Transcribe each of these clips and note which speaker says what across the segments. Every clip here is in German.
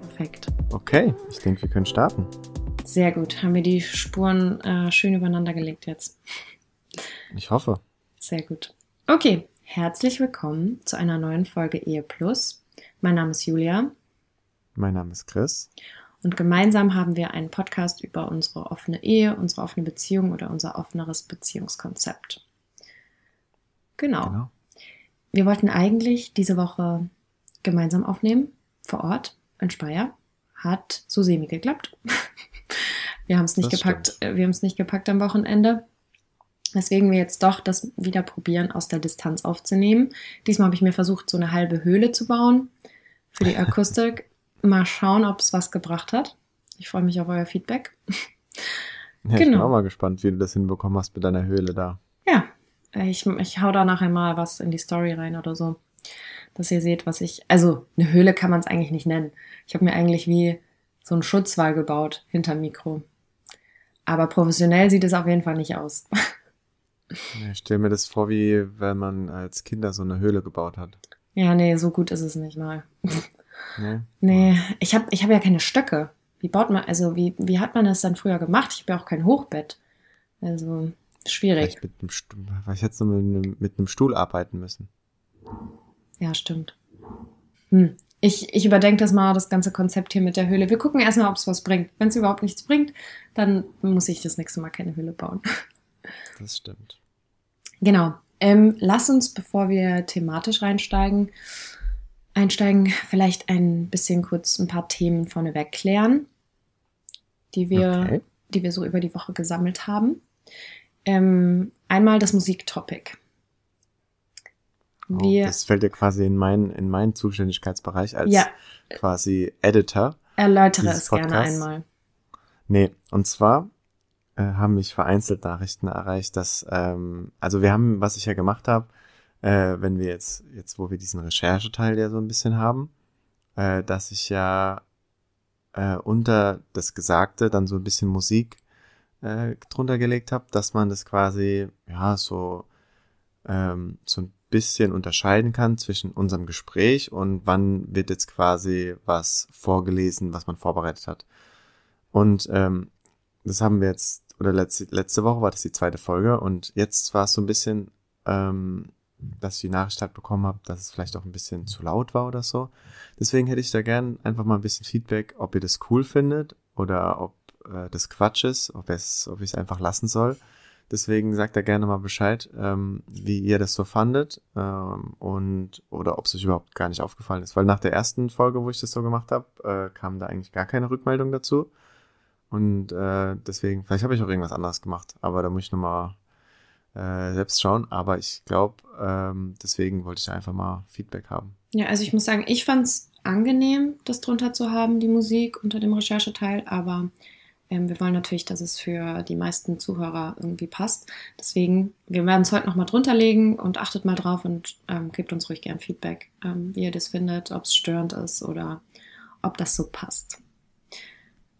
Speaker 1: Perfekt.
Speaker 2: Okay, ich denke, wir können starten.
Speaker 1: Sehr gut. Haben wir die Spuren äh, schön übereinander gelegt jetzt.
Speaker 2: Ich hoffe.
Speaker 1: Sehr gut. Okay, herzlich willkommen zu einer neuen Folge Ehe Plus. Mein Name ist Julia
Speaker 2: Mein Name ist Chris.
Speaker 1: Und gemeinsam haben wir einen Podcast über unsere offene Ehe, unsere offene Beziehung oder unser offeneres Beziehungskonzept. Genau.
Speaker 2: Genau.
Speaker 1: Wir wollten eigentlich diese Woche gemeinsam aufnehmen, vor Ort in Speyer. Hat so semi geklappt. Wir haben es nicht
Speaker 2: Das
Speaker 1: gepackt, äh, wir haben es nicht gepackt am Wochenende. Weswegen wir jetzt doch das wieder probieren, aus der Distanz aufzunehmen. Diesmal habe ich mir versucht, so eine halbe Höhle zu bauen für die Akustik. Mal schauen, ob es was gebracht hat. Ich freue mich auf euer Feedback.
Speaker 2: Ja, Ich bin
Speaker 1: Genau.
Speaker 2: auch mal gespannt, wie du das hinbekommen hast mit deiner Höhle da.
Speaker 1: Ja, ich, ich hau da nachher mal was in die Story rein oder so, dass ihr seht, was ich. Also, eine Höhle kann man es eigentlich nicht nennen. Ich habe mir eigentlich wie so einen Schutzwall gebaut hinterm Mikro. Aber professionell sieht es auf jeden Fall nicht aus.
Speaker 2: Ich stelle mir das vor, wie wenn man als Kinder so eine Höhle gebaut hat.
Speaker 1: Ja, nee, so gut ist es nicht mal.
Speaker 2: Ne?
Speaker 1: Nee, ich habe ich hab ja keine Stöcke. Wie baut man, also wie, wie hat man das dann früher gemacht? Ich habe ja auch kein Hochbett. Also, schwierig.
Speaker 2: Vielleicht mit einem Stuhl, weil ich nur mit einem, mit einem Stuhl arbeiten müssen.
Speaker 1: Ja, stimmt. Hm. Ich, ich überdenke das mal, das ganze Konzept hier mit der Höhle. Wir gucken erstmal, ob es was bringt. Wenn es überhaupt nichts bringt, dann muss ich das nächste Mal keine Höhle bauen.
Speaker 2: Das stimmt.
Speaker 1: Genau. Ähm, lass uns, bevor wir thematisch reinsteigen, einsteigen, vielleicht ein bisschen kurz ein paar Themen vorneweg klären, die wir,
Speaker 2: Okay.
Speaker 1: die wir so über die Woche gesammelt haben. Ähm, einmal das Musiktopic.
Speaker 2: Oh, das fällt ja quasi in meinen in meinen Zuständigkeitsbereich als
Speaker 1: Ja.
Speaker 2: quasi Editor.
Speaker 1: erläutere es gerne
Speaker 2: Podcasts.
Speaker 1: einmal.
Speaker 2: Nee, und zwar äh, haben mich vereinzelt Nachrichten erreicht, dass, ähm, also wir haben, was ich ja gemacht habe, äh, wenn wir jetzt, jetzt wo wir diesen Rechercheteil ja so ein bisschen haben, äh, dass ich ja äh, unter das Gesagte dann so ein bisschen Musik äh, drunter gelegt habe, dass man das quasi, ja, so, ähm, so ein bisschen unterscheiden kann zwischen unserem Gespräch und wann wird jetzt quasi was vorgelesen, was man vorbereitet hat. Und ähm, das haben wir jetzt, oder letzte, letzte Woche war das die zweite Folge und jetzt war es so ein bisschen, ähm, dass ich die Nachricht halt bekommen habe, dass es vielleicht auch ein bisschen zu laut war oder so. Deswegen hätte ich da gern einfach mal ein bisschen Feedback, ob ihr das cool findet oder ob äh, das Quatsch ist, ob es, ob ich es einfach lassen soll. Deswegen sagt da gerne mal Bescheid, ähm, wie ihr das so fandet ähm, und oder ob es euch überhaupt gar nicht aufgefallen ist. Weil nach der ersten Folge, wo ich das so gemacht habe, äh, kam da eigentlich gar keine Rückmeldung dazu. Und äh, deswegen, vielleicht habe ich auch irgendwas anderes gemacht, aber da muss ich nochmal äh, selbst schauen. Aber ich glaube, ähm, deswegen wollte ich einfach mal Feedback haben.
Speaker 1: Ja, also ich muss sagen, ich fand es angenehm, das drunter zu haben, die Musik unter dem Rechercheteil, aber ähm, wir wollen natürlich, dass es für die meisten Zuhörer irgendwie passt. Deswegen, wir werden es heute nochmal drunter legen und achtet mal drauf und ähm, gebt uns ruhig gern Feedback, ähm, wie ihr das findet, ob es störend ist oder ob das so passt.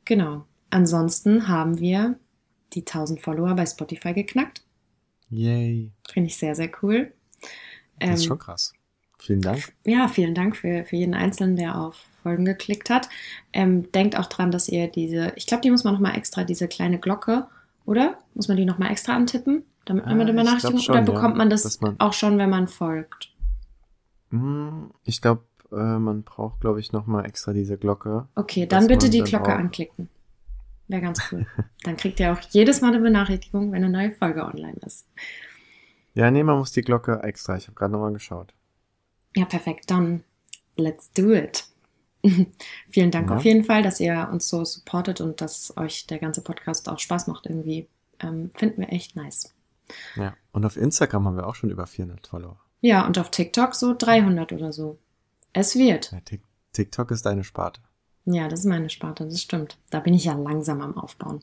Speaker 1: Genau. Ansonsten haben wir die 1000 Follower bei Spotify geknackt.
Speaker 2: Yay.
Speaker 1: Finde ich sehr, sehr cool.
Speaker 2: Das ist
Speaker 1: Ähm,
Speaker 2: schon krass. Vielen Dank.
Speaker 1: ja, vielen Dank für, für jeden Einzelnen, der auf Folgen geklickt hat. Ähm, denkt auch dran, dass ihr diese, ich glaube, die muss man nochmal extra, diese kleine Glocke, oder? Muss man die nochmal extra antippen, damit man
Speaker 2: Ah, ich
Speaker 1: Benachrichtigung, oder bekommt
Speaker 2: ja,
Speaker 1: man das
Speaker 2: man-
Speaker 1: auch schon, wenn man folgt?
Speaker 2: Hm, Ich glaube, äh, man braucht, glaube ich, nochmal extra diese Glocke.
Speaker 1: Okay, dann bitte die Glocke anklicken. Wäre ganz cool. dann kriegt ihr auch jedes Mal eine Benachrichtigung, wenn eine neue Folge online ist.
Speaker 2: Ja, nee, man muss die Glocke extra. Ich habe gerade nochmal geschaut.
Speaker 1: Ja, perfekt. Dann let's do it. Vielen Dank
Speaker 2: Ja.
Speaker 1: auf jeden Fall, dass ihr uns so supportet und dass euch der ganze Podcast auch Spaß macht irgendwie. Ähm, finden wir echt nice.
Speaker 2: Ja. Und auf Instagram haben wir auch schon über 400 Follower.
Speaker 1: Ja, und auf TikTok so 300 oder so. Es wird.
Speaker 2: Ja, Tik- TikTok ist deine Sparte.
Speaker 1: Ja, das ist meine Sparte, das stimmt. Da bin ich ja langsam am Aufbauen.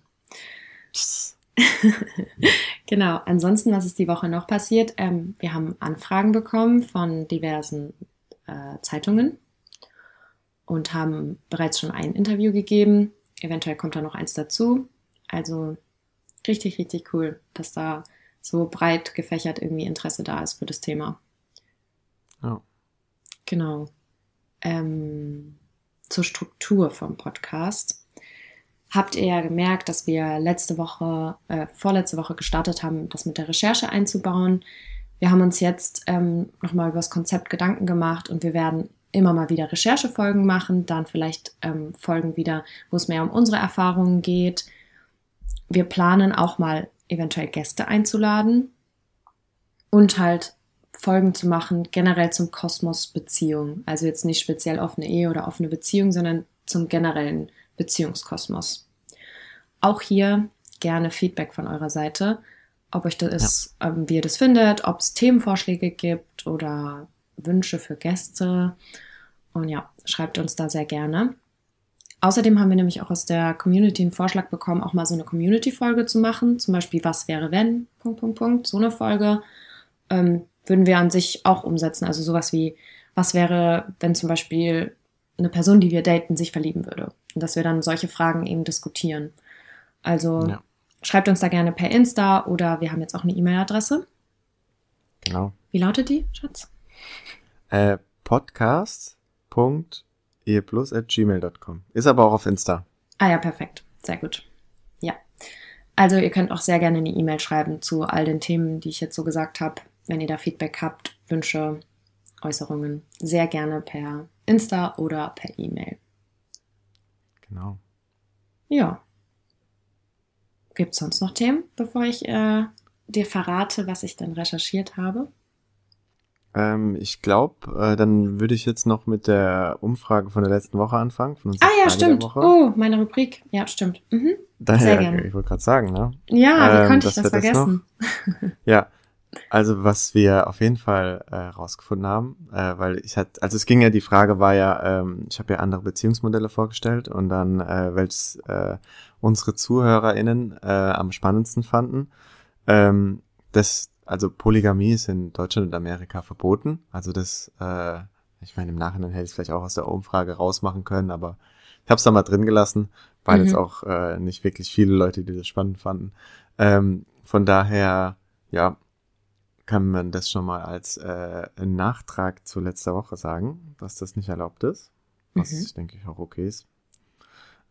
Speaker 1: Genau, ansonsten, was ist die Woche noch passiert? Ähm, wir haben Anfragen bekommen von diversen äh, Zeitungen und haben bereits schon ein Interview gegeben. Eventuell kommt da noch eins dazu. Also richtig, richtig cool, dass da so breit gefächert irgendwie Interesse da ist für das Thema.
Speaker 2: Ja.
Speaker 1: Genau. Ähm, zur Struktur vom Podcast. Habt ihr ja gemerkt, dass wir letzte Woche, äh, vorletzte Woche gestartet haben, das mit der Recherche einzubauen. Wir haben uns jetzt ähm, nochmal über das Konzept Gedanken gemacht und wir werden immer mal wieder Recherchefolgen machen, dann vielleicht ähm, Folgen wieder, wo es mehr um unsere Erfahrungen geht. Wir planen auch mal eventuell Gäste einzuladen und halt Folgen zu machen, generell zum Kosmos Beziehung. Also jetzt nicht speziell offene Ehe oder offene Beziehung, sondern zum generellen Beziehungskosmos. Auch hier gerne Feedback von eurer Seite, ob euch das ist, ähm, wie ihr das findet, ob es Themenvorschläge gibt oder Wünsche für Gäste. Und ja, schreibt uns da sehr gerne. Außerdem haben wir nämlich auch aus der Community einen Vorschlag bekommen, auch mal so eine Community-Folge zu machen. Zum Beispiel, was wäre wenn? Punkt, Punkt, Punkt. So eine Folge ähm, würden wir an sich auch umsetzen. Also sowas wie, was wäre, wenn zum Beispiel eine Person, die wir daten, sich verlieben würde. Und dass wir dann solche Fragen eben diskutieren. Also
Speaker 2: Ja.
Speaker 1: schreibt uns da gerne per Insta oder wir haben jetzt auch eine E-Mail-Adresse.
Speaker 2: Genau.
Speaker 1: Wie lautet die, Schatz?
Speaker 2: Äh, podcast.eheplus.gmail.com. Ist aber auch auf Insta.
Speaker 1: Ah ja, perfekt. Sehr gut. Ja. Also ihr könnt auch sehr gerne eine E-Mail schreiben zu all den Themen, die ich jetzt so gesagt habe. Wenn ihr da Feedback habt, Wünsche, Äußerungen, sehr gerne per Insta oder per E-Mail.
Speaker 2: Genau.
Speaker 1: Ja. Gibt es sonst noch Themen, bevor ich äh, dir verrate, was ich dann recherchiert habe?
Speaker 2: Ähm, ich glaube, äh, dann würde ich jetzt noch mit der Umfrage von der letzten Woche anfangen. Von
Speaker 1: Ah ja,
Speaker 2: Frage
Speaker 1: stimmt. Oh, meine Rubrik. Ja, stimmt. Mhm.
Speaker 2: Daher,
Speaker 1: sehr gerne.
Speaker 2: Ich wollte gerade sagen, ne?
Speaker 1: Ja, wie
Speaker 2: Ähm,
Speaker 1: konnte ich das
Speaker 2: wir das
Speaker 1: vergessen?
Speaker 2: Ja, also was wir auf jeden Fall äh, rausgefunden haben, äh, weil ich hatte, also es ging ja, die Frage war ja, ähm, ich habe ja andere Beziehungsmodelle vorgestellt und dann, äh, welches äh, unsere ZuhörerInnen äh, am spannendsten fanden. Ähm, das, also Polygamie ist in Deutschland und Amerika verboten. Also das, äh, ich meine, im Nachhinein hätte ich es vielleicht auch aus der Umfrage rausmachen können, aber ich habe es da mal drin gelassen, weil
Speaker 1: Mhm.
Speaker 2: jetzt auch äh, nicht wirklich viele Leute, die das spannend fanden. Ähm, von daher, ja, kann man das schon mal als äh, Nachtrag zu letzter Woche sagen, dass das nicht erlaubt ist. Was
Speaker 1: Mhm.
Speaker 2: denke ich auch okay ist.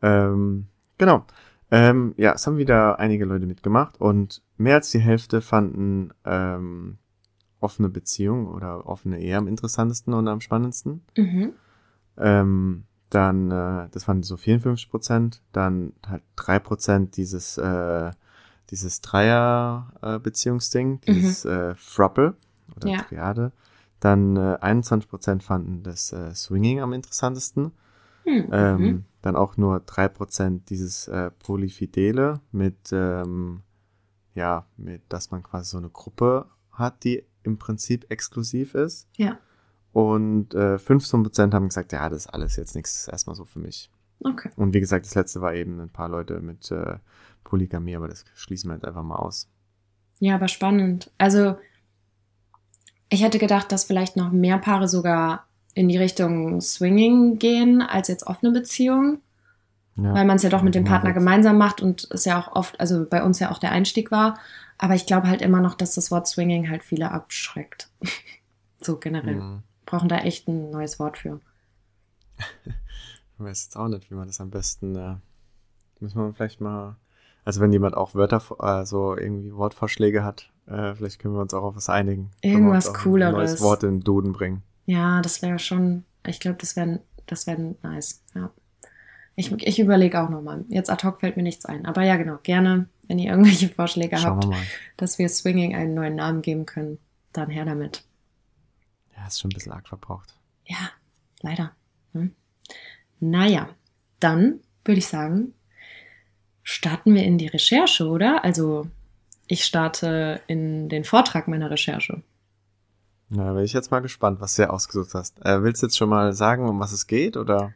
Speaker 2: Ähm, genau. Ähm, ja, es haben wieder einige Leute mitgemacht und mehr als die Hälfte fanden ähm, offene Beziehung oder offene Ehe am interessantesten und am spannendsten.
Speaker 1: Mhm.
Speaker 2: Ähm, dann, äh, das waren so 54 Prozent, dann halt drei Prozent dieses, äh, dieses Dreier-Beziehungsding, dieses äh, Thruple oder
Speaker 1: Ja.
Speaker 2: Triade. Dann äh, 21 Prozent fanden das äh, Swinging am interessantesten.
Speaker 1: Hm,
Speaker 2: Ähm,
Speaker 1: mhm.
Speaker 2: Dann auch nur drei Prozent dieses äh, Polyfidele mit, ähm, ja, mit, dass man quasi so eine Gruppe hat, die im Prinzip exklusiv ist.
Speaker 1: Ja.
Speaker 2: Und äh, 15 Prozent haben gesagt, ja, das ist alles jetzt nichts erstmal so für mich.
Speaker 1: Okay.
Speaker 2: Und wie gesagt, das letzte war eben ein paar Leute mit äh, Polygamie, aber das schließen wir jetzt einfach mal aus.
Speaker 1: Ja, aber spannend. Also, ich hätte gedacht, dass vielleicht noch mehr Paare sogar in die Richtung Swinging gehen als jetzt offene Beziehung,
Speaker 2: Ja.
Speaker 1: weil man es ja doch mit dem Partner
Speaker 2: jetzt-
Speaker 1: gemeinsam macht und es ja auch oft, also bei uns ja auch der Einstieg war. Aber ich glaube halt immer noch, dass das Wort Swinging halt viele abschreckt. so generell.
Speaker 2: Mhm.
Speaker 1: Brauchen da echt ein neues Wort für.
Speaker 2: Ich weiß jetzt auch nicht, wie man das am besten, äh, müssen wir vielleicht mal, also wenn jemand auch Wörter, äh, so irgendwie Wortvorschläge hat, äh, vielleicht können wir uns auch auf was einigen.
Speaker 1: Irgendwas Cooleres.
Speaker 2: Ein neues Wort in den Duden bringen.
Speaker 1: Ja, das wäre schon, ich glaube, das wäre das wär nice. Ja. Ich, ich überlege auch nochmal. Jetzt ad hoc fällt mir nichts ein. Aber ja, genau, gerne, wenn ihr irgendwelche Vorschläge
Speaker 2: Schauen
Speaker 1: habt,
Speaker 2: wir
Speaker 1: dass wir Swinging einen neuen Namen geben können, dann her damit.
Speaker 2: Ja, ist schon ein bisschen arg verbraucht.
Speaker 1: Ja, Leider. Hm. Naja, dann würde ich sagen, starten wir in die Recherche, oder? Also ich starte in den Vortrag meiner Recherche.
Speaker 2: Na, bin ich jetzt mal gespannt, was du hier ausgesucht hast. Äh, willst du jetzt schon mal sagen, um was es geht, oder?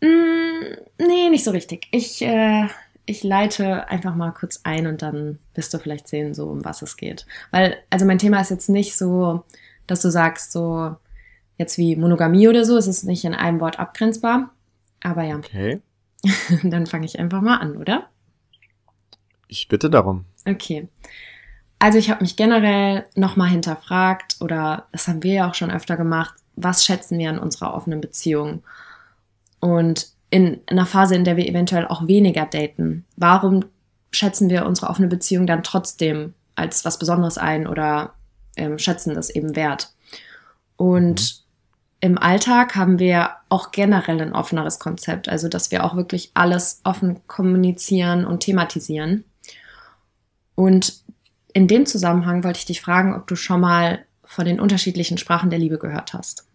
Speaker 1: Mm, nee, nicht so richtig. Ich, äh, ich leite einfach mal kurz ein und dann wirst du vielleicht sehen, so um was es geht. Weil, also mein Thema ist jetzt nicht so, dass du sagst, so jetzt wie Monogamie oder so, es ist nicht in einem Wort abgrenzbar. Aber ja.
Speaker 2: Okay.
Speaker 1: dann fange ich einfach mal an, oder?
Speaker 2: Ich bitte darum.
Speaker 1: Okay. Also ich habe mich generell nochmal hinterfragt, oder das haben wir ja auch schon öfter gemacht, was schätzen wir an unserer offenen Beziehung? Und in einer Phase, in der wir eventuell auch weniger daten, warum schätzen wir unsere offene Beziehung dann trotzdem als was Besonderes ein oder ähm, schätzen das eben wert? Und mhm. Im Alltag haben wir auch generell ein offeneres Konzept, also dass wir auch wirklich alles offen kommunizieren und thematisieren. Und in dem Zusammenhang wollte ich dich fragen, ob du schon mal von den unterschiedlichen Sprachen der Liebe gehört hast.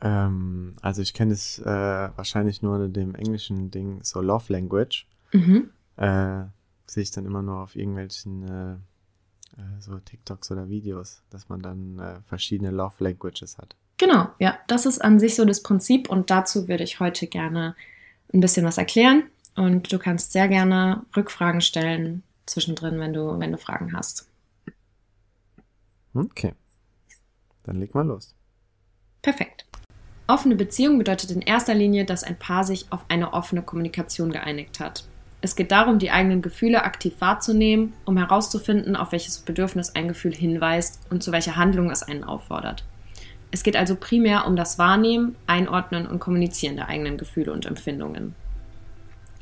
Speaker 2: Ähm, also ich kenne es äh, wahrscheinlich nur in dem englischen Ding, so Love Language. Mhm. Äh, sehe ich dann immer nur auf irgendwelchen äh, äh, so TikToks oder Videos, dass man dann äh, verschiedene Love Languages hat.
Speaker 1: Genau, ja, das ist an sich so das Prinzip und dazu würde ich heute gerne ein bisschen was erklären und du kannst sehr gerne Rückfragen stellen, zwischendrin, wenn du, wenn du Fragen hast.
Speaker 2: Okay. Dann leg mal los.
Speaker 1: Perfekt. Offene Beziehung bedeutet in erster Linie, dass ein Paar sich auf eine offene Kommunikation geeinigt hat. Es geht darum, die eigenen Gefühle aktiv wahrzunehmen, um herauszufinden, auf welches Bedürfnis ein Gefühl hinweist und zu welcher Handlung es einen auffordert. Es geht also primär um das Wahrnehmen, Einordnen und Kommunizieren der eigenen Gefühle und Empfindungen.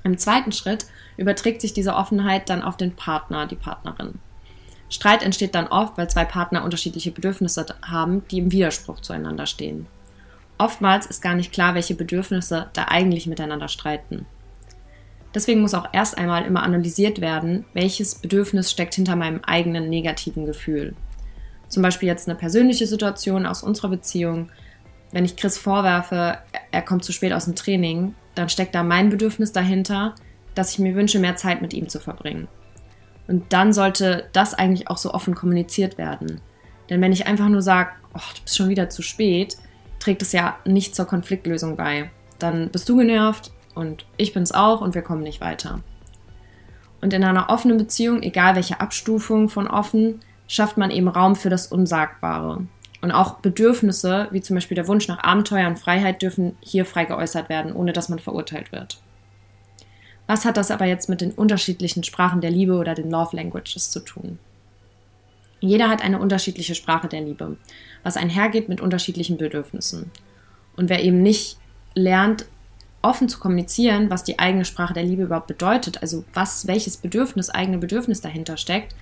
Speaker 1: Im zweiten Schritt überträgt sich diese Offenheit dann auf den Partner, die Partnerin. Streit entsteht dann oft, weil zwei Partner unterschiedliche Bedürfnisse haben, die im Widerspruch zueinander stehen. Oftmals ist gar nicht klar, welche Bedürfnisse da eigentlich miteinander streiten. Deswegen muss auch erst einmal immer analysiert werden, welches Bedürfnis steckt hinter meinem eigenen negativen Gefühl. Zum Beispiel jetzt eine persönliche Situation aus unserer Beziehung. Wenn ich Chris vorwerfe, er kommt zu spät aus dem Training, dann steckt da mein Bedürfnis dahinter, dass ich mir wünsche, mehr Zeit mit ihm zu verbringen. Und dann sollte das eigentlich auch so offen kommuniziert werden. Denn wenn ich einfach nur sage, oh, du bist schon wieder zu spät, trägt es ja nicht zur Konfliktlösung bei. Dann bist du genervt und ich bin es auch und wir kommen nicht weiter. Und in einer offenen Beziehung, egal welche Abstufung von offen, schafft man eben Raum für das Unsagbare. Und auch Bedürfnisse, wie zum Beispiel der Wunsch nach Abenteuer und Freiheit, dürfen hier frei geäußert werden, ohne dass man verurteilt wird. Was hat das aber jetzt mit den unterschiedlichen Sprachen der Liebe oder den Love Languages zu tun? Jeder hat eine unterschiedliche Sprache der Liebe, was einhergeht mit unterschiedlichen Bedürfnissen. Und wer eben nicht lernt, offen zu kommunizieren, was die eigene Sprache der Liebe überhaupt bedeutet, also was, welches Bedürfnis, eigene Bedürfnis dahinter steckt,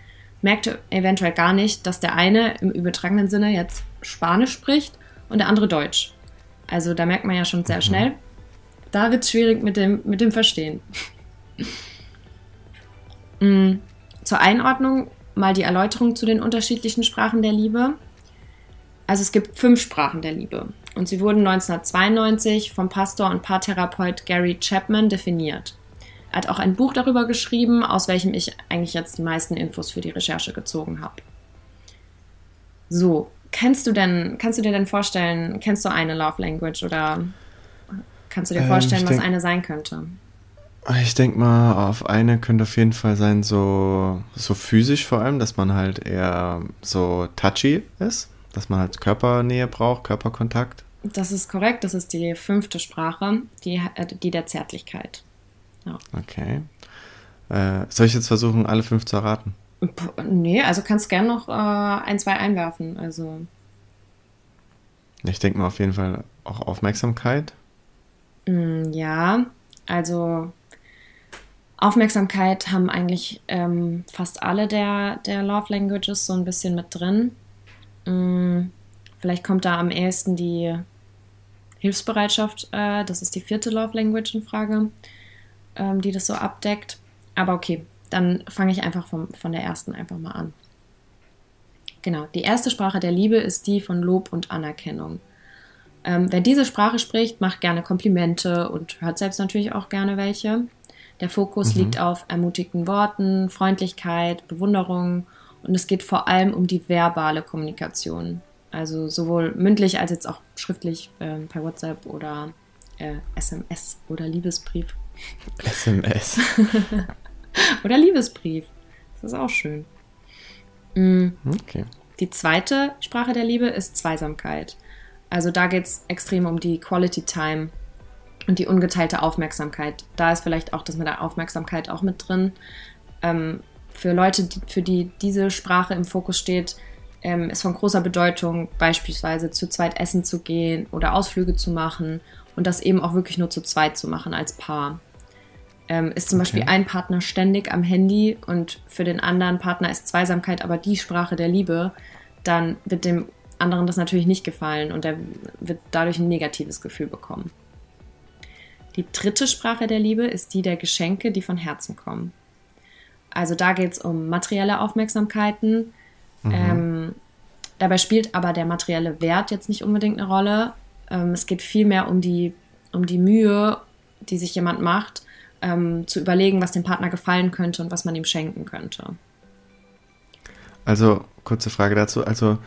Speaker 1: merkte eventuell gar nicht, dass der eine im übertragenen Sinne jetzt Spanisch spricht und der andere Deutsch. Also da merkt man ja schon sehr mhm. schnell, da wird es schwierig mit dem, mit dem Verstehen. mm, zur Einordnung mal die Erläuterung zu den unterschiedlichen Sprachen der Liebe. Also es gibt fünf Sprachen der Liebe und sie wurden 1992 vom Pastor und Paartherapeut Gary Chapman definiert. Er hat auch ein Buch darüber geschrieben, aus welchem ich eigentlich jetzt die meisten Infos für die Recherche gezogen habe. So, kennst du denn, kannst du dir denn vorstellen, kennst du eine Love Language oder kannst du dir ähm, vorstellen, ähm, was denk, eine sein könnte?
Speaker 2: Ich denke mal, auf eine könnte auf jeden Fall sein, so, so physisch vor allem, dass man halt eher so touchy ist, dass man halt Körpernähe braucht, Körperkontakt.
Speaker 1: Das ist korrekt, das ist die fünfte Sprache, die, äh, die der Zärtlichkeit.
Speaker 2: Ja. Okay. Äh, soll ich jetzt versuchen, alle fünf zu erraten?
Speaker 1: Nee, also kannst gerne noch äh, ein, zwei einwerfen. Also.
Speaker 2: Ich denke mal auf jeden Fall auch Aufmerksamkeit.
Speaker 1: Mm, ja, also Aufmerksamkeit haben eigentlich ähm, fast alle der, der Love Languages so ein bisschen mit drin. Mm, vielleicht kommt da am ehesten die Hilfsbereitschaft, äh, das ist die vierte Love Language in Frage ähm, die das so abdeckt. Aber okay, dann fange ich einfach vom, von der ersten einfach mal an. Genau, die erste Sprache der Liebe ist die von Lob und Anerkennung. Ähm, wer diese Sprache spricht, macht gerne Komplimente und hört selbst natürlich auch gerne welche. Der Fokus mhm. liegt auf ermutigten Worten, Freundlichkeit, Bewunderung und es geht vor allem um die verbale Kommunikation. Also sowohl mündlich als jetzt auch schriftlich äh, per WhatsApp oder äh, SMS oder Liebesbrief.
Speaker 2: SMS.
Speaker 1: oder Liebesbrief. Das ist auch schön. Mhm. Okay. Die zweite Sprache der Liebe ist Zweisamkeit. Also da geht es extrem um die Quality Time und die ungeteilte Aufmerksamkeit. Da ist vielleicht auch das mit der Aufmerksamkeit auch mit drin. Ähm, für Leute, die, für die diese Sprache im Fokus steht, ähm, ist von großer Bedeutung, beispielsweise zu zweit essen zu gehen oder Ausflüge zu machen und das eben auch wirklich nur zu zweit zu machen als Paar. Ähm, ist zum okay. Beispiel ein Partner ständig am Handy und für den anderen Partner ist Zweisamkeit aber die Sprache der Liebe, dann wird dem anderen das natürlich nicht gefallen und er wird dadurch ein negatives Gefühl bekommen. Die dritte Sprache der Liebe ist die der Geschenke, die von Herzen kommen. Also da geht es um materielle Aufmerksamkeiten. Mhm. Ähm, dabei spielt aber der materielle Wert jetzt nicht unbedingt eine Rolle. Ähm, es geht vielmehr um die, um die Mühe, die sich jemand macht, ähm, zu überlegen, was dem Partner gefallen könnte und was man ihm schenken könnte.
Speaker 2: Also, kurze Frage dazu. Also,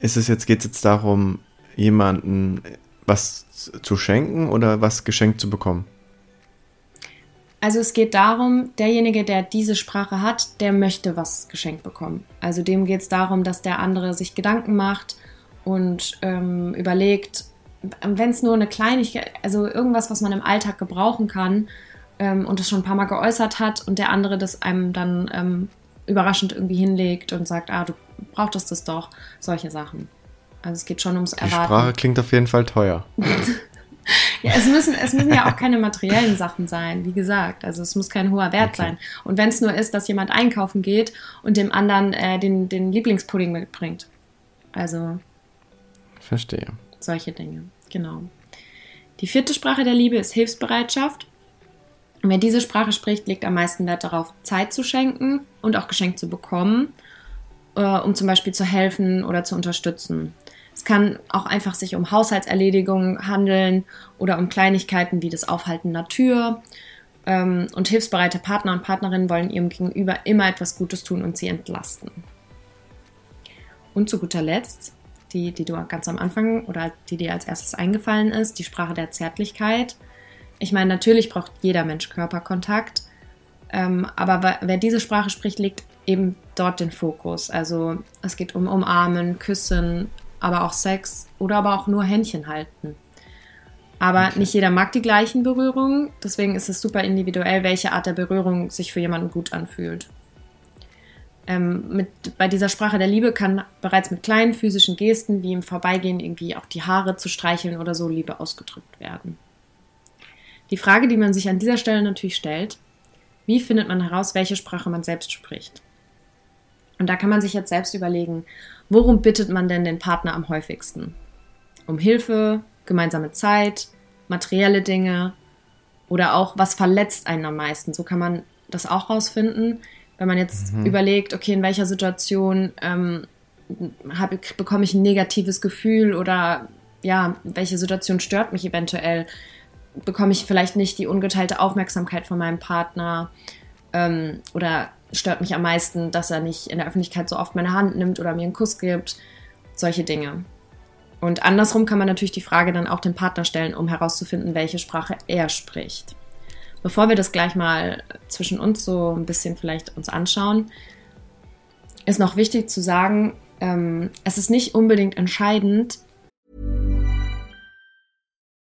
Speaker 2: ist es jetzt, geht es jetzt darum, jemanden was zu schenken oder was geschenkt zu bekommen?
Speaker 1: Also es geht darum, derjenige, der diese Sprache hat, der möchte was geschenkt bekommen. Also dem geht es darum, dass der andere sich Gedanken macht und ähm, überlegt, wenn es nur eine Kleinigkeit, also irgendwas, was man im Alltag gebrauchen kann ähm, und es schon ein paar Mal geäußert hat und der andere das einem dann ähm, überraschend irgendwie hinlegt und sagt, ah, du brauchtest das doch, solche Sachen. Also es geht schon ums Erwarten.
Speaker 2: Die Sprache klingt auf jeden Fall teuer.
Speaker 1: Ja, es müssen, es müssen ja auch keine materiellen Sachen sein, wie gesagt. Also es muss kein hoher Wert okay. sein. Und wenn es nur ist, dass jemand einkaufen geht und dem anderen äh, den, den Lieblingspudding mitbringt. Also.
Speaker 2: Verstehe.
Speaker 1: Solche Dinge, genau. Die vierte Sprache der Liebe ist Hilfsbereitschaft. Und wer diese Sprache spricht, legt am meisten Wert darauf, Zeit zu schenken und auch geschenkt zu bekommen, äh, um zum Beispiel zu helfen oder zu unterstützen. Es kann auch einfach sich um Haushaltserledigungen handeln oder um Kleinigkeiten wie das Aufhalten der Tür. Ähm, und hilfsbereite Partner und Partnerinnen wollen ihrem Gegenüber immer etwas Gutes tun und sie entlasten. Und zu guter Letzt, die, die du ganz am Anfang oder die dir als erstes eingefallen ist, die Sprache der Zärtlichkeit. Ich meine, natürlich braucht jeder Mensch Körperkontakt, ähm, aber wer diese Sprache spricht, legt eben dort den Fokus. Also es geht um Umarmen, Küssen, aber auch Sex oder aber auch nur Händchen halten. Aber okay. nicht jeder mag die gleichen Berührungen, deswegen ist es super individuell, welche Art der Berührung sich für jemanden gut anfühlt. Ähm, mit, bei dieser Sprache der Liebe kann bereits mit kleinen physischen Gesten wie im Vorbeigehen irgendwie auch die Haare zu streicheln oder so Liebe ausgedrückt werden. Die Frage, die man sich an dieser Stelle natürlich stellt, wie findet man heraus, welche Sprache man selbst spricht? Und da kann man sich jetzt selbst überlegen, worum bittet man denn den Partner am häufigsten? Um Hilfe, gemeinsame Zeit, materielle Dinge oder auch, was verletzt einen am meisten? So kann man das auch rausfinden. Wenn man jetzt mhm. überlegt, okay, in welcher Situation ähm, hab, bekomme ich ein negatives Gefühl oder ja, welche Situation stört mich eventuell? Bekomme ich vielleicht nicht die ungeteilte Aufmerksamkeit von meinem Partner? Ähm, oder stört mich am meisten, dass er nicht in der Öffentlichkeit so oft meine Hand nimmt oder mir einen Kuss gibt. Solche Dinge. Und andersrum kann man natürlich die Frage dann auch dem Partner stellen, um herauszufinden, welche Sprache er spricht. Bevor wir das gleich mal zwischen uns so ein bisschen vielleicht uns anschauen, ist noch wichtig zu sagen, ähm, es ist nicht unbedingt entscheidend,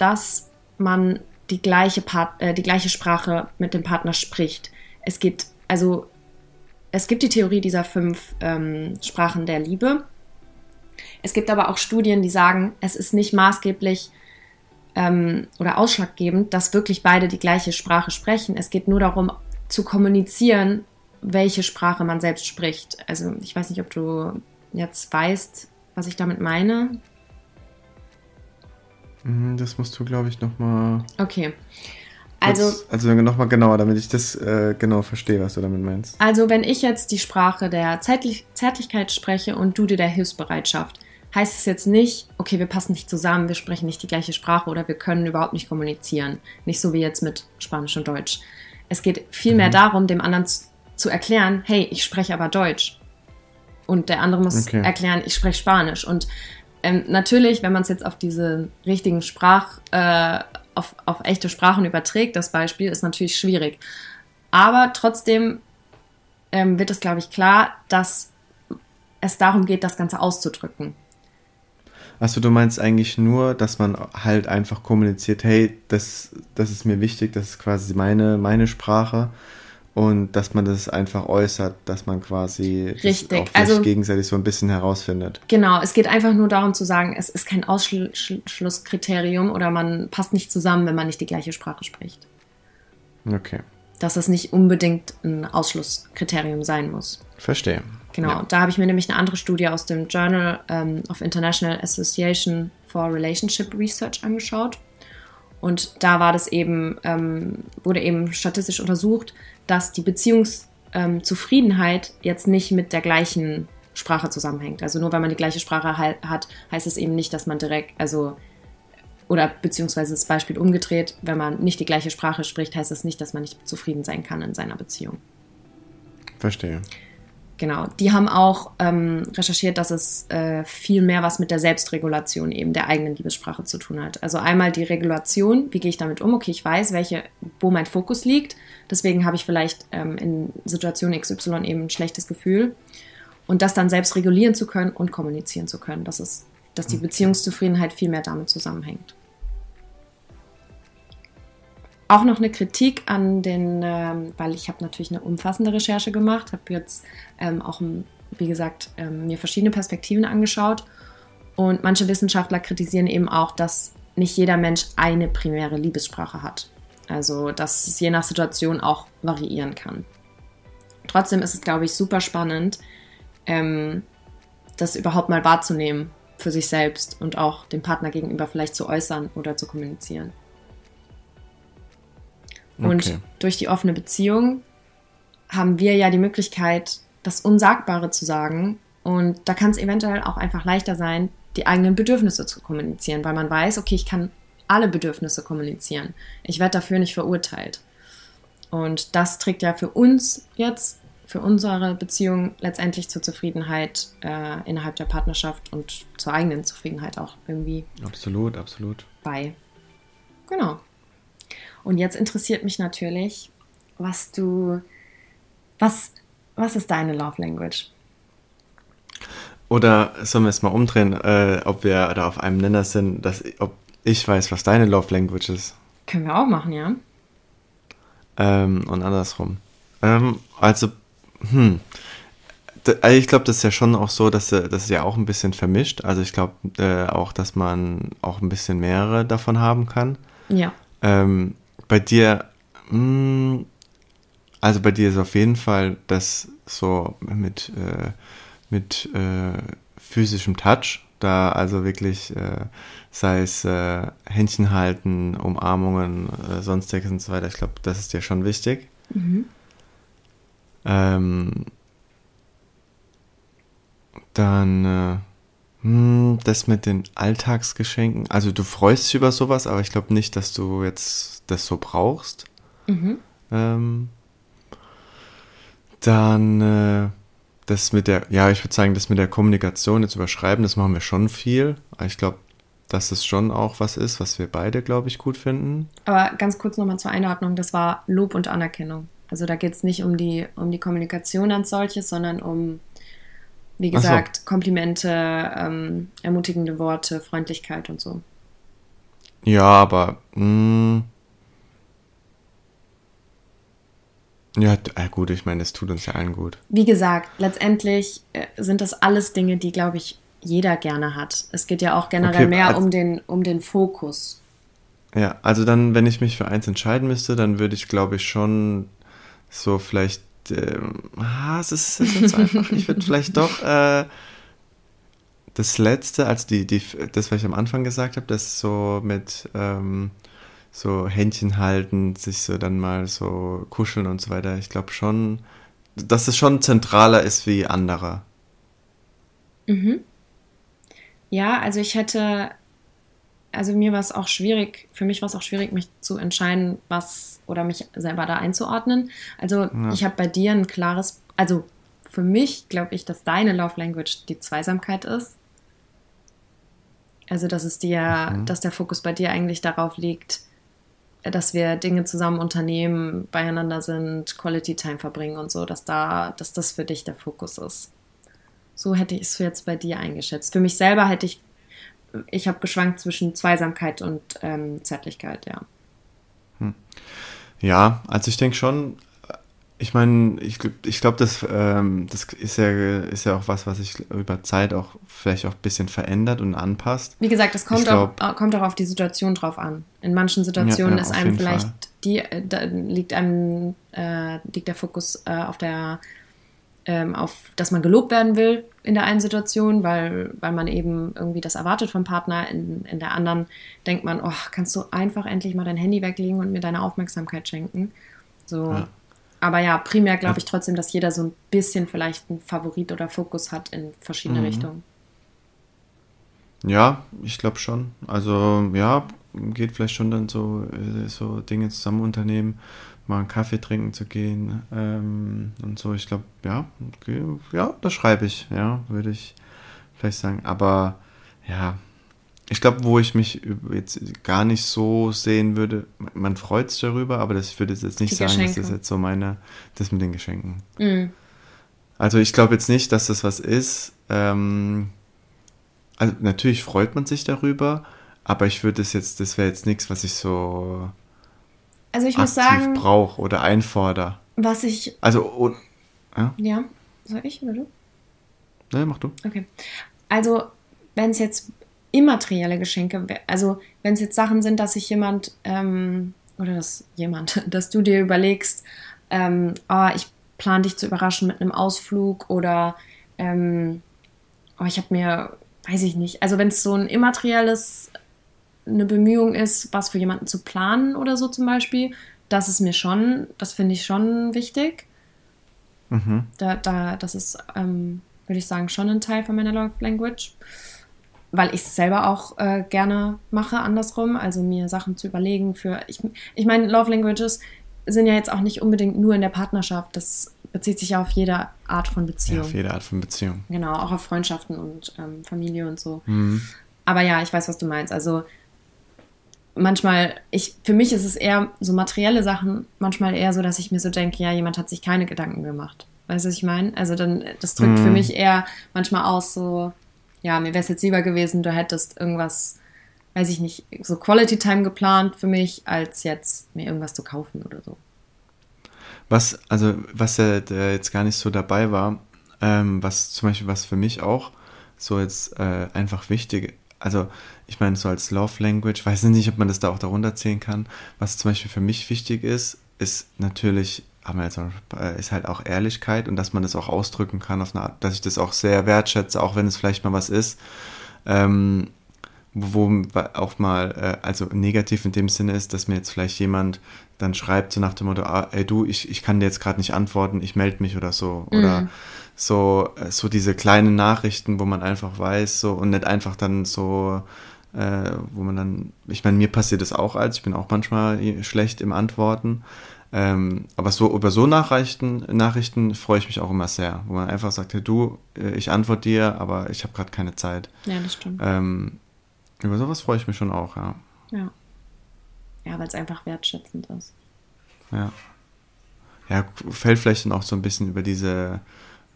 Speaker 1: Dass man die gleiche, Part, äh, die gleiche Sprache mit dem Partner spricht. Es geht, also, es gibt die Theorie dieser fünf ähm, Sprachen der Liebe. Es gibt aber auch Studien, die sagen, es ist nicht maßgeblich ähm, oder ausschlaggebend, dass wirklich beide die gleiche Sprache sprechen. Es geht nur darum, zu kommunizieren, welche Sprache man selbst spricht. Also ich weiß nicht, ob du jetzt weißt, was ich damit meine.
Speaker 2: Mhm, das musst du, glaube ich, nochmal.
Speaker 1: Okay. Also,
Speaker 2: Kurz, also nochmal genauer, damit ich das äh, genau verstehe, was du damit meinst.
Speaker 1: Also wenn ich jetzt die Sprache der Zärtlich Zärtlichkeit spreche und du die der Hilfsbereitschaft, heißt es jetzt nicht, okay, wir passen nicht zusammen, wir sprechen nicht die gleiche Sprache oder wir können überhaupt nicht kommunizieren. Nicht so wie jetzt mit Spanisch und Deutsch. Es geht vielmehr mhm. darum, dem anderen zu, zu erklären, hey, ich spreche aber Deutsch. Und der andere muss okay. erklären, ich spreche Spanisch. Und ähm, natürlich, wenn man es jetzt auf diese richtigen Sprach, äh, auf, auf echte Sprachen überträgt, das Beispiel, ist natürlich schwierig. Aber trotzdem ähm, wird es, glaube ich, klar, dass es darum geht, das Ganze auszudrücken.
Speaker 2: Achso, du meinst eigentlich nur, dass man halt einfach kommuniziert, hey, das, das ist mir wichtig, das ist quasi meine, meine Sprache und dass man das einfach äußert, dass man quasi
Speaker 1: Richtig.
Speaker 2: auch also, gegenseitig so ein bisschen herausfindet.
Speaker 1: Genau, es geht einfach nur darum zu sagen, es ist kein Ausschlusskriterium oder man passt nicht zusammen, wenn man nicht die gleiche Sprache spricht.
Speaker 2: Okay.
Speaker 1: Dass es nicht unbedingt ein Ausschlusskriterium sein muss.
Speaker 2: Verstehe.
Speaker 1: Genau, ja. da habe ich mir nämlich eine andere Studie aus dem Journal um, of International Association for Relationship Research angeschaut. Und da war das eben, ähm, wurde eben statistisch untersucht, dass die Beziehungszufriedenheit ähm, jetzt nicht mit der gleichen Sprache zusammenhängt. Also nur weil man die gleiche Sprache hat, heißt es eben nicht, dass man direkt, also oder beziehungsweise das Beispiel umgedreht, wenn man nicht die gleiche Sprache spricht, heißt das nicht, dass man nicht zufrieden sein kann in seiner Beziehung.
Speaker 2: Verstehe.
Speaker 1: Genau, die haben auch ähm, recherchiert, dass es äh, viel mehr was mit der Selbstregulation eben der eigenen Liebessprache zu tun hat. Also einmal die Regulation, wie gehe ich damit um? Okay, ich weiß, welche, wo mein Fokus liegt. Deswegen habe ich vielleicht ähm, in Situation XY eben ein schlechtes Gefühl. Und das dann selbst regulieren zu können und kommunizieren zu können. Das ist, dass die Beziehungszufriedenheit viel mehr damit zusammenhängt auch noch eine Kritik an den, ähm, weil ich habe natürlich eine umfassende Recherche gemacht, habe jetzt ähm, auch, wie gesagt, ähm, mir verschiedene Perspektiven angeschaut. Und manche Wissenschaftler kritisieren eben auch, dass nicht jeder Mensch eine primäre Liebessprache hat. Also, dass es je nach Situation auch variieren kann. Trotzdem ist es, glaube ich, super spannend, ähm, das überhaupt mal wahrzunehmen für sich selbst und auch dem Partner gegenüber vielleicht zu äußern oder zu kommunizieren. Und okay. durch die offene Beziehung haben wir ja die Möglichkeit, das Unsagbare zu sagen. Und da kann es eventuell auch einfach leichter sein, die eigenen Bedürfnisse zu kommunizieren, weil man weiß, okay, ich kann alle Bedürfnisse kommunizieren. Ich werde dafür nicht verurteilt. Und das trägt ja für uns jetzt, für unsere Beziehung letztendlich zur Zufriedenheit äh, innerhalb der Partnerschaft und zur eigenen Zufriedenheit auch irgendwie.
Speaker 2: Absolut, absolut.
Speaker 1: Bei. Genau. Und jetzt interessiert mich natürlich, was du, was, was ist deine Love Language?
Speaker 2: Oder sollen wir es mal umdrehen, äh, ob wir da auf einem Nenner sind, dass ob ich weiß, was deine Love Language ist?
Speaker 1: Können wir auch machen, ja.
Speaker 2: Ähm, und andersrum. Ähm, also, hm. Also ich glaube, das ist ja schon auch so, dass das ist ja auch ein bisschen vermischt. Also ich glaube äh, auch, dass man auch ein bisschen mehrere davon haben kann.
Speaker 1: Ja.
Speaker 2: Ähm, bei dir, mh, hm, also bei dir ist auf jeden Fall das so mit, äh, mit äh, physischem Touch, da also wirklich, äh, sei es äh, Händchen halten, Umarmungen, äh, sonstiges und so weiter, ich glaube, das ist dir schon wichtig. Mhm. Ähm, dann äh, das mit den Alltagsgeschenken. Also du freust dich über sowas, aber ich glaube nicht, dass du jetzt das so brauchst. Mhm. Ähm, dann äh, das mit der, ja, ich würde sagen, das mit der Kommunikation jetzt überschreiben, das machen wir schon viel. Ich glaube, dass es schon auch was ist, was wir beide, glaube ich, gut finden.
Speaker 1: Aber ganz kurz nochmal zur Einordnung, das war Lob und Anerkennung. Also da geht es nicht um die, um die Kommunikation als solches, sondern um wie gesagt, so. Komplimente, ähm, ermutigende Worte, Freundlichkeit und so.
Speaker 2: Ja, aber. Mh, hm. ja, äh, gut, ich meine, es tut uns ja allen gut.
Speaker 1: Wie gesagt, letztendlich äh, sind das alles Dinge, die, glaube ich, jeder gerne hat. Es geht ja auch generell
Speaker 2: Okay,
Speaker 1: mehr
Speaker 2: also-
Speaker 1: um den, um den Fokus.
Speaker 2: Ja, also dann, wenn ich mich für eins entscheiden müsste, dann würde ich, glaube ich, schon so vielleicht, ah, es ist, es ist einfach. Ich würde vielleicht doch äh, das letzte, als die, die, das, was ich am Anfang gesagt habe, das so mit ähm, so Händchen halten, sich so dann mal so kuscheln und so weiter. Ich glaube schon, dass es schon zentraler ist wie andere.
Speaker 1: Ja, also ich hätte, also mir war es auch schwierig, für mich war es auch schwierig, mich zu entscheiden, was oder mich selber da einzuordnen. Also ich habe bei dir ein klares, also für mich glaube ich, dass deine Love Language die Zweisamkeit ist. Also dass es dir, dass der Fokus bei dir eigentlich darauf liegt, dass wir Dinge zusammen unternehmen, beieinander sind, Quality Time verbringen und so, dass da, dass das für dich der Fokus ist. So hätte ich es jetzt bei dir eingeschätzt. Für mich selber hätte ich, ich habe geschwankt zwischen Zweisamkeit und ähm, Zärtlichkeit, ja.
Speaker 2: Ja, also ich denke schon, ich meine, ich, ich glaube, das, ähm, das ist ja, ist ja auch was, was sich über Zeit auch vielleicht auch ein bisschen verändert und anpasst.
Speaker 1: Wie gesagt, es kommt,
Speaker 2: glaub-
Speaker 1: auch, äh, kommt auch auf die Situation drauf an. In manchen Situationen
Speaker 2: Ja, ja,
Speaker 1: ist einem vielleicht
Speaker 2: Fall.
Speaker 1: die, äh, da liegt einem äh, liegt der Fokus äh, auf der ähm, auf, dass man gelobt werden will in der einen Situation, weil, weil man eben irgendwie das erwartet vom Partner. In, in der anderen denkt man, oh, kannst du einfach endlich mal dein Handy weglegen und mir deine Aufmerksamkeit schenken. So.
Speaker 2: Ja.
Speaker 1: Aber ja, primär glaube ich trotzdem, dass jeder so ein bisschen vielleicht einen Favorit oder Fokus hat in verschiedene
Speaker 2: Mhm.
Speaker 1: Richtungen.
Speaker 2: Ja, ich glaube schon. Also ja, geht vielleicht schon dann so, äh, so Dinge zusammen unternehmen, mal einen Kaffee trinken zu gehen ähm, und so. Ich glaube, ja, okay, ja, das schreibe ich, ja, würde ich vielleicht sagen. Aber ja, ich glaube, wo ich mich jetzt gar nicht so sehen würde, man freut sich darüber, aber das, ich würde jetzt nicht
Speaker 1: Die
Speaker 2: sagen, das
Speaker 1: Geschenke.
Speaker 2: ist jetzt so meine, das mit den Geschenken.
Speaker 1: Mhm.
Speaker 2: Also ich glaube jetzt nicht, dass das was ist. Ähm, also natürlich freut man sich darüber, aber ich würde es jetzt, das wäre jetzt nichts, was ich so
Speaker 1: Also ich muss sagen,
Speaker 2: brauche oder einfordere.
Speaker 1: was ich.
Speaker 2: Also, und, ja,
Speaker 1: Ja, soll ich oder du?
Speaker 2: ne, mach du.
Speaker 1: Okay. Also, wenn es jetzt immaterielle Geschenke, also wenn es jetzt Sachen sind, dass sich jemand ähm, oder dass jemand, dass du dir überlegst, ähm, ah, ich plane dich zu überraschen mit einem Ausflug oder ähm, oh, ich habe mir, weiß ich nicht, also wenn es so ein immaterielles, eine Bemühung ist, was für jemanden zu planen oder so zum Beispiel, das ist mir schon, das finde ich schon wichtig.
Speaker 2: Mhm.
Speaker 1: Da, da, das ist, ähm, würde ich sagen, schon ein Teil von meiner Love Language. Weil ich es selber auch äh, gerne mache, andersrum. Also mir Sachen zu überlegen für. Ich, ich meine, Love Languages sind ja jetzt auch nicht unbedingt nur in der Partnerschaft. Das bezieht sich ja auf jede Art von
Speaker 2: Ja,
Speaker 1: Beziehung.
Speaker 2: auf jede Art von Beziehung.
Speaker 1: Genau, auch auf Freundschaften und ähm, Familie und so.
Speaker 2: Mhm.
Speaker 1: Aber ja, ich weiß, was du meinst. Also manchmal, ich, für mich ist es eher so materielle Sachen, manchmal eher so, dass ich mir so denke, ja, jemand hat sich keine Gedanken gemacht. Weißt du, was ich meine? Also dann, das drückt für mich eher manchmal aus, so, ja, mir wäre es jetzt lieber gewesen, du hättest irgendwas, weiß ich nicht, so Quality Time geplant für mich, als jetzt mir irgendwas zu kaufen oder so.
Speaker 2: Was, also, was ja der jetzt gar nicht so dabei war, ähm, was zum Beispiel, was für mich auch so jetzt äh, einfach wichtig, also ich meine, so als Love Language, weiß nicht, ob man das da auch darunter zählen kann, was zum Beispiel für mich wichtig ist, ist natürlich, haben wir jetzt auch, äh, ist halt auch Ehrlichkeit und dass man das auch ausdrücken kann auf eine Art, dass ich das auch sehr wertschätze, auch wenn es vielleicht mal was ist, ähm, wo auch mal, äh, also negativ in dem Sinne ist, dass mir jetzt vielleicht jemand dann schreibt, so nach dem Motto, ah, ey du, ich, ich kann dir jetzt gerade nicht antworten, ich melde mich oder so. Oder so, äh, so diese kleinen Nachrichten, wo man einfach weiß, so und nicht einfach dann so, äh, wo man dann, ich meine, mir passiert das auch als, ich bin auch manchmal schlecht im Antworten. Ähm, aber so über so Nachrichten, Nachrichten freue ich mich auch immer sehr, wo man einfach sagt, hey du, äh, ich antworte dir, aber ich habe gerade keine Zeit.
Speaker 1: Ja, das stimmt.
Speaker 2: Ähm, über sowas freue ich mich schon auch, ja.
Speaker 1: Ja. Ja, weil es einfach wertschätzend ist.
Speaker 2: Ja. Ja, fällt vielleicht dann auch so ein bisschen über diese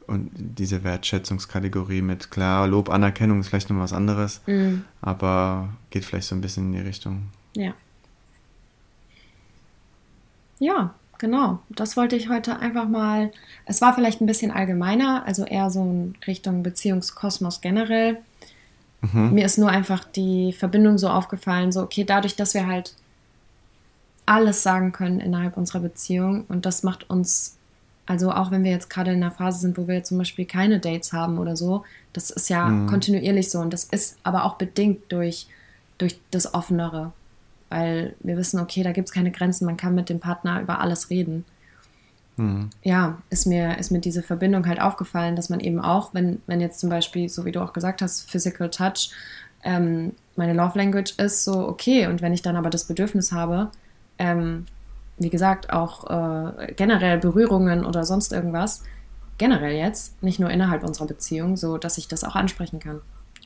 Speaker 2: und diese Wertschätzungskategorie mit klar, Lob, Anerkennung ist vielleicht noch was anderes, aber geht vielleicht so ein bisschen in die Richtung.
Speaker 1: Ja. Ja, genau. Das wollte ich heute einfach mal. Es war vielleicht ein bisschen allgemeiner, also eher so in Richtung Beziehungskosmos generell.
Speaker 2: Mhm.
Speaker 1: Mir ist nur einfach die Verbindung so aufgefallen, so, okay, dadurch, dass wir halt alles sagen können innerhalb unserer Beziehung und das macht uns, also auch wenn wir jetzt gerade in einer Phase sind, wo wir zum Beispiel keine Dates haben oder so, das ist ja
Speaker 2: Mhm.
Speaker 1: kontinuierlich so und das ist aber auch bedingt durch, durch das Offenere, weil wir wissen, okay, da gibt es keine Grenzen, man kann mit dem Partner über alles reden
Speaker 2: Mhm.
Speaker 1: ja, ist mir, ist mir diese Verbindung halt aufgefallen, dass man eben auch, wenn, wenn jetzt zum Beispiel, so wie du auch gesagt hast, Physical Touch ähm, meine Love Language ist, so okay. Und wenn ich dann aber das Bedürfnis habe, ähm, wie gesagt, auch äh, generell Berührungen oder sonst irgendwas, generell jetzt, nicht nur innerhalb unserer Beziehung, so dass ich das auch ansprechen kann.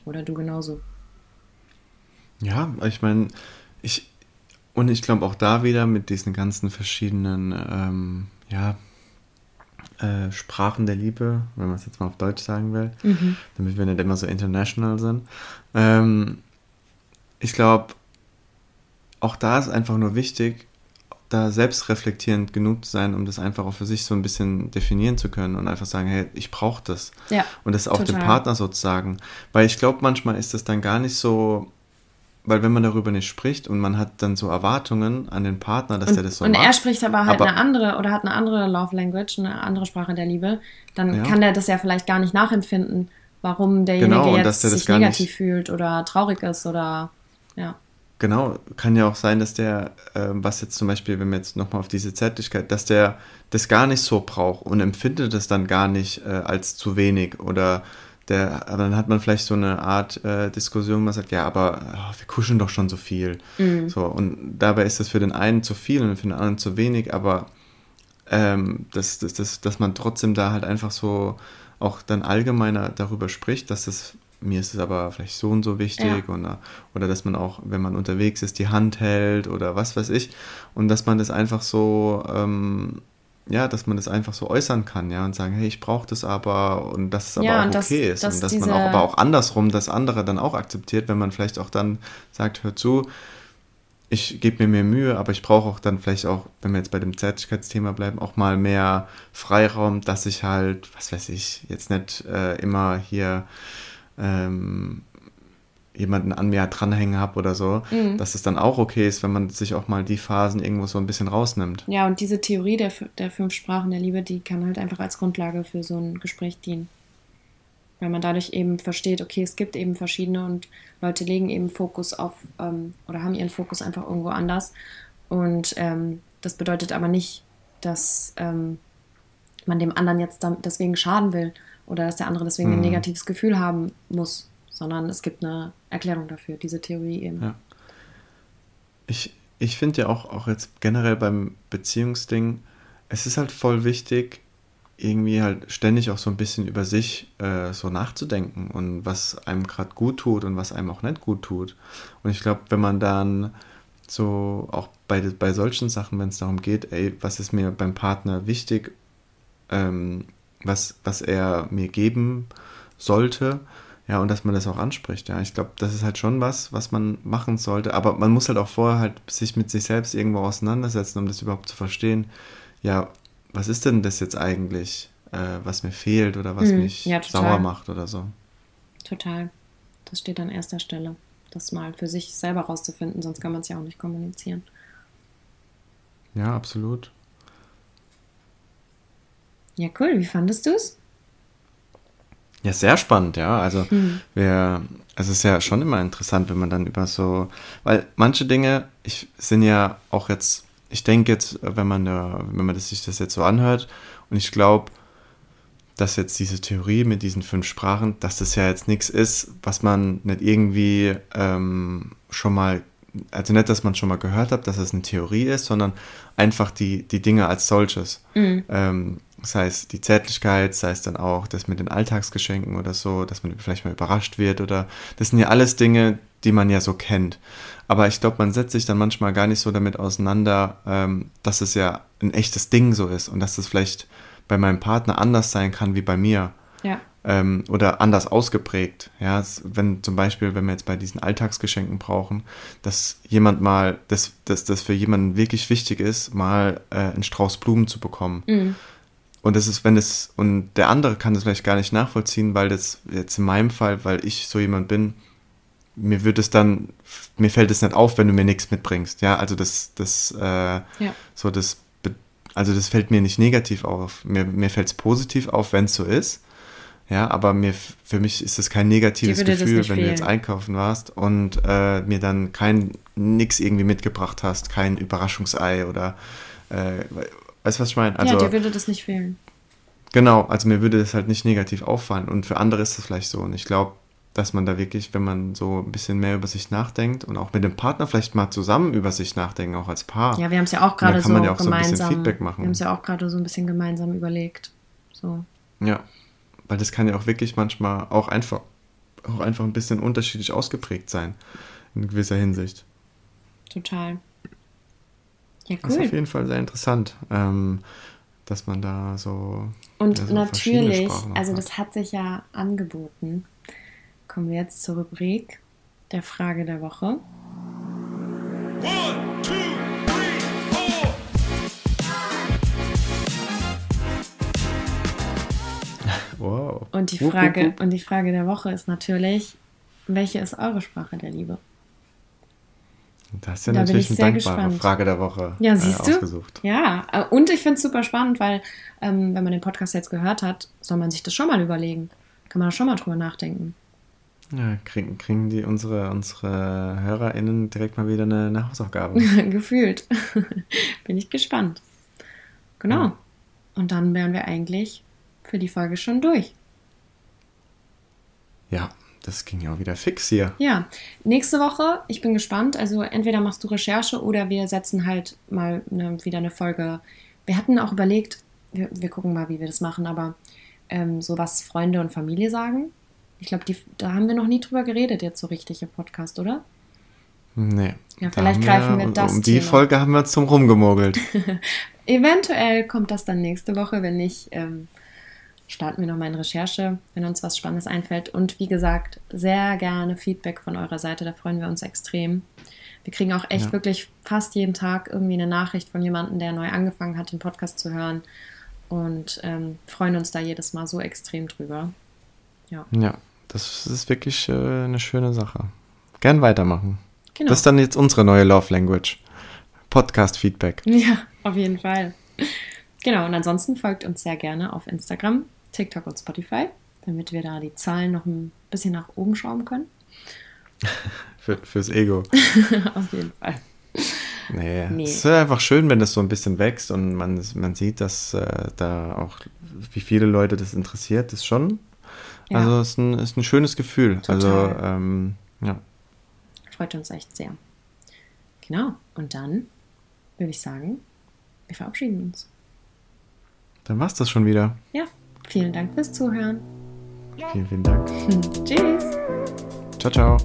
Speaker 1: Oder du genauso.
Speaker 2: Ja, ich meine, ich und ich glaube auch da wieder mit diesen ganzen verschiedenen ähm, ja, äh, Sprachen der Liebe, wenn man es jetzt mal auf Deutsch sagen will, damit wir nicht immer so international sind. Ähm, ich glaube, auch da ist einfach nur wichtig, da selbstreflektierend genug zu sein, um das einfach auch für sich so ein bisschen definieren zu können und einfach sagen, hey, ich brauche das.
Speaker 1: Ja,
Speaker 2: Und das auch dem
Speaker 1: total.
Speaker 2: Partner sozusagen. Weil ich glaube, manchmal ist das dann gar nicht so, weil wenn man darüber nicht spricht und man hat dann so Erwartungen an den Partner, dass
Speaker 1: Und,
Speaker 2: der das so
Speaker 1: und
Speaker 2: macht.
Speaker 1: er spricht aber halt
Speaker 2: Aber-
Speaker 1: eine andere oder hat eine andere Love Language, eine andere Sprache der Liebe, dann
Speaker 2: Ja.
Speaker 1: kann der das ja vielleicht gar nicht nachempfinden, warum derjenige
Speaker 2: Genau, und
Speaker 1: jetzt
Speaker 2: der das
Speaker 1: sich negativ
Speaker 2: nicht-
Speaker 1: fühlt oder traurig ist oder ja.
Speaker 2: Genau, kann ja auch sein, dass der, ähm, was jetzt zum Beispiel, wenn wir jetzt nochmal auf diese Zärtlichkeit, dass der das gar nicht so braucht und empfindet es dann gar nicht äh, als zu wenig oder der, aber dann hat man vielleicht so eine Art äh, Diskussion, man sagt, ja, aber ah, wir kuscheln doch schon so viel. So, und dabei ist das für den einen zu viel und für den anderen zu wenig, aber ähm, dass, dass, dass, dass man trotzdem da halt einfach so auch dann allgemeiner darüber spricht, dass das mir ist es aber vielleicht so und so wichtig
Speaker 1: Ja.
Speaker 2: oder, oder dass man auch, wenn man unterwegs ist, die Hand hält oder was weiß ich und dass man das einfach so, ähm, ja, dass man das einfach so äußern kann, ja, und sagen, hey, ich brauche das aber und dass es aber
Speaker 1: Ja,
Speaker 2: auch okay ist
Speaker 1: dass
Speaker 2: und dass man auch, aber auch andersrum das andere dann auch akzeptiert, wenn man vielleicht auch dann sagt, hör zu, ich gebe mir mehr Mühe, aber ich brauche auch dann vielleicht auch, wenn wir jetzt bei dem Zärtlichkeitsthema bleiben, auch mal mehr Freiraum, dass ich halt, was weiß ich, jetzt nicht äh, immer hier ähm, jemanden an mir dranhängen habe oder so,
Speaker 1: Mhm.
Speaker 2: dass es dann auch okay ist, wenn man sich auch mal die Phasen irgendwo so ein bisschen rausnimmt.
Speaker 1: Ja, und diese Theorie der, der fünf Sprachen der Liebe, die kann halt einfach als Grundlage für so ein Gespräch dienen. Weil man dadurch eben versteht, okay, es gibt eben verschiedene und Leute legen eben Fokus auf ähm, oder haben ihren Fokus einfach irgendwo anders. Und ähm, das bedeutet aber nicht, dass ähm, man dem anderen jetzt deswegen schaden will oder dass der andere deswegen ein
Speaker 2: Mhm.
Speaker 1: negatives Gefühl haben muss, sondern es gibt eine Erklärung dafür, diese Theorie eben.
Speaker 2: Ja. Ich, ich finde ja auch, auch jetzt generell beim Beziehungsding, es ist halt voll wichtig, irgendwie halt ständig auch so ein bisschen über sich äh, so nachzudenken und was einem gerade gut tut und was einem auch nicht gut tut. Und ich glaube, wenn man dann so auch bei, bei solchen Sachen, wenn es darum geht, ey, was ist mir beim Partner wichtig, ähm, was, was er mir geben sollte, ja, und dass man das auch anspricht, ja. Ich glaube, das ist halt schon was, was man machen sollte, aber man muss halt auch vorher halt sich mit sich selbst irgendwo auseinandersetzen, um das überhaupt zu verstehen. Ja, was ist denn das jetzt eigentlich, äh, was mir fehlt oder was
Speaker 1: Mhm,
Speaker 2: mich
Speaker 1: ja,
Speaker 2: sauer macht oder so?
Speaker 1: Total. Das steht an erster Stelle. Das mal für sich selber rauszufinden, sonst kann man es ja auch nicht kommunizieren.
Speaker 2: Ja, absolut.
Speaker 1: Ja, cool. Wie fandest du es?
Speaker 2: Ja, sehr spannend, ja. Also
Speaker 1: Hm.
Speaker 2: wir, es ist ja schon immer interessant, wenn man dann über so, weil manche Dinge, ich sind ja auch jetzt, ich denke jetzt, wenn man, da- wenn man das, sich das jetzt so anhört, und ich glaube, dass jetzt diese Theorie mit diesen fünf Sprachen, dass das ja jetzt nichts ist, was man nicht irgendwie ähm, schon mal, also nicht, dass man schon mal gehört hat, dass es eine Theorie ist, sondern einfach die, die Dinge als solches. Ähm, sei es die Zärtlichkeit, sei es dann auch das mit den Alltagsgeschenken oder so, dass man vielleicht mal überrascht wird oder das sind ja alles Dinge, die man ja so kennt. Aber ich glaube, man setzt sich dann manchmal gar nicht so damit auseinander, ähm, dass es ja ein echtes Ding so ist und dass es vielleicht bei meinem Partner anders sein kann wie bei mir
Speaker 1: Ja.
Speaker 2: ähm, oder anders ausgeprägt. Ja, wenn zum Beispiel, wenn wir jetzt bei diesen Alltagsgeschenken brauchen, dass jemand mal, dass, dass das für jemanden wirklich wichtig ist, mal äh, einen Strauß Blumen zu bekommen.
Speaker 1: Mhm.
Speaker 2: Und das ist, wenn es, und der andere kann das vielleicht gar nicht nachvollziehen, weil das jetzt in meinem Fall, weil ich so jemand bin, mir wird es dann, mir fällt es nicht auf, wenn du mir nichts mitbringst. Ja, also das, das, äh,
Speaker 1: Ja.
Speaker 2: so das, also das fällt mir nicht negativ auf. Mir, mir fällt es positiv auf, wenn es so ist. Ja, aber mir, für mich ist es kein negatives
Speaker 1: das
Speaker 2: Gefühl, wenn du jetzt einkaufen warst und äh, mir dann kein nix irgendwie mitgebracht hast, kein Überraschungsei oder äh, weißt du, was ich meine? Also
Speaker 1: ja, dir würde das nicht fehlen.
Speaker 2: Genau, also mir würde das halt nicht negativ auffallen und für andere ist es vielleicht so. Und ich glaube, dass man da wirklich, wenn man so ein bisschen mehr über sich nachdenkt und auch mit dem Partner vielleicht mal zusammen über sich nachdenken, auch als Paar.
Speaker 1: Ja, wir haben es ja auch gerade
Speaker 2: kann
Speaker 1: so
Speaker 2: man ja auch so ein bisschen
Speaker 1: gemeinsam.
Speaker 2: Feedback machen.
Speaker 1: Wir haben es ja auch gerade so ein bisschen gemeinsam überlegt. So.
Speaker 2: Ja, weil das kann ja auch wirklich manchmal auch einfach, auch einfach ein bisschen unterschiedlich ausgeprägt sein, in gewisser Hinsicht.
Speaker 1: Total. Ja,
Speaker 2: Das ist auf
Speaker 1: cool.
Speaker 2: jeden Fall sehr interessant, ähm, dass man da so.
Speaker 1: Und
Speaker 2: ja, so
Speaker 1: natürlich, also das hat sich ja angeboten. Kommen wir jetzt zur Rubrik der Frage der Woche.
Speaker 3: One, two, three, four.
Speaker 2: Wow.
Speaker 1: Und die Frage,
Speaker 2: wupp, wupp.
Speaker 1: und die Frage der Woche ist natürlich, welche ist eure Sprache der Liebe?
Speaker 2: Das ist ja
Speaker 1: Da
Speaker 2: natürlich
Speaker 1: ich
Speaker 2: eine dankbare
Speaker 1: gespannt.
Speaker 2: Frage der Woche
Speaker 1: Ja,
Speaker 2: äh,
Speaker 1: siehst du?
Speaker 2: ausgesucht.
Speaker 1: Ja, äh, und ich finde es super spannend, weil ähm, wenn man den Podcast jetzt gehört hat, soll man sich das schon mal überlegen. Kann man da schon mal drüber nachdenken.
Speaker 2: Ja, kriegen, kriegen die unsere, unsere HörerInnen direkt mal wieder eine, eine Hausaufgabe.
Speaker 1: Gefühlt. Bin ich gespannt. Genau.
Speaker 2: Ja.
Speaker 1: Und dann wären wir eigentlich für die Folge schon durch.
Speaker 2: ja, das ging ja auch wieder fix hier.
Speaker 1: Ja, nächste Woche, ich bin gespannt. Also entweder machst du Recherche oder wir setzen halt mal eine, wieder eine Folge. Wir hatten auch überlegt, wir, wir gucken mal, wie wir das machen, aber ähm, so was Freunde und Familie sagen. Ich glaube, da haben wir noch nie drüber geredet, jetzt so richtig im Podcast, oder?
Speaker 2: Nee.
Speaker 1: Ja, vielleicht greifen wir
Speaker 2: um,
Speaker 1: das
Speaker 2: Um die
Speaker 1: Thema.
Speaker 2: Folge haben wir zum Rumgemogelt.
Speaker 1: Eventuell kommt das dann nächste Woche, wenn nicht, ähm, starten wir noch mal in Recherche, wenn uns was Spannendes einfällt. Und wie gesagt, sehr gerne Feedback von eurer Seite, da freuen wir uns extrem. Wir kriegen auch echt
Speaker 2: Ja.
Speaker 1: wirklich fast jeden Tag irgendwie eine Nachricht von jemandem, der neu angefangen hat, den Podcast zu hören. Und ähm, freuen uns da jedes Mal so extrem drüber. Ja,
Speaker 2: ja, das ist wirklich äh, eine schöne Sache. Gern weitermachen.
Speaker 1: genau.
Speaker 2: Das ist dann jetzt unsere neue Love Language. Podcast-Feedback.
Speaker 1: Ja, auf jeden Fall. Genau, und ansonsten folgt uns sehr gerne auf Instagram, TikTok und Spotify, damit wir da die Zahlen noch ein bisschen nach oben schrauben können.
Speaker 2: Für, fürs Ego.
Speaker 1: auf jeden Fall.
Speaker 2: Nee,
Speaker 1: Nee.
Speaker 2: es ist einfach schön, wenn das so ein bisschen wächst und man, man sieht, dass äh, da auch, wie viele Leute das interessiert, ist schon.
Speaker 1: Ja.
Speaker 2: Also es ist ein, ist ein schönes Gefühl.
Speaker 1: Total.
Speaker 2: Also, ähm, ja.
Speaker 1: Freut uns echt sehr. Genau, und dann würde ich sagen, wir verabschieden uns.
Speaker 2: Dann war's das schon wieder.
Speaker 1: Ja, vielen Dank fürs Zuhören.
Speaker 2: Vielen, vielen Dank.
Speaker 1: Tschüss.
Speaker 2: Ciao, ciao.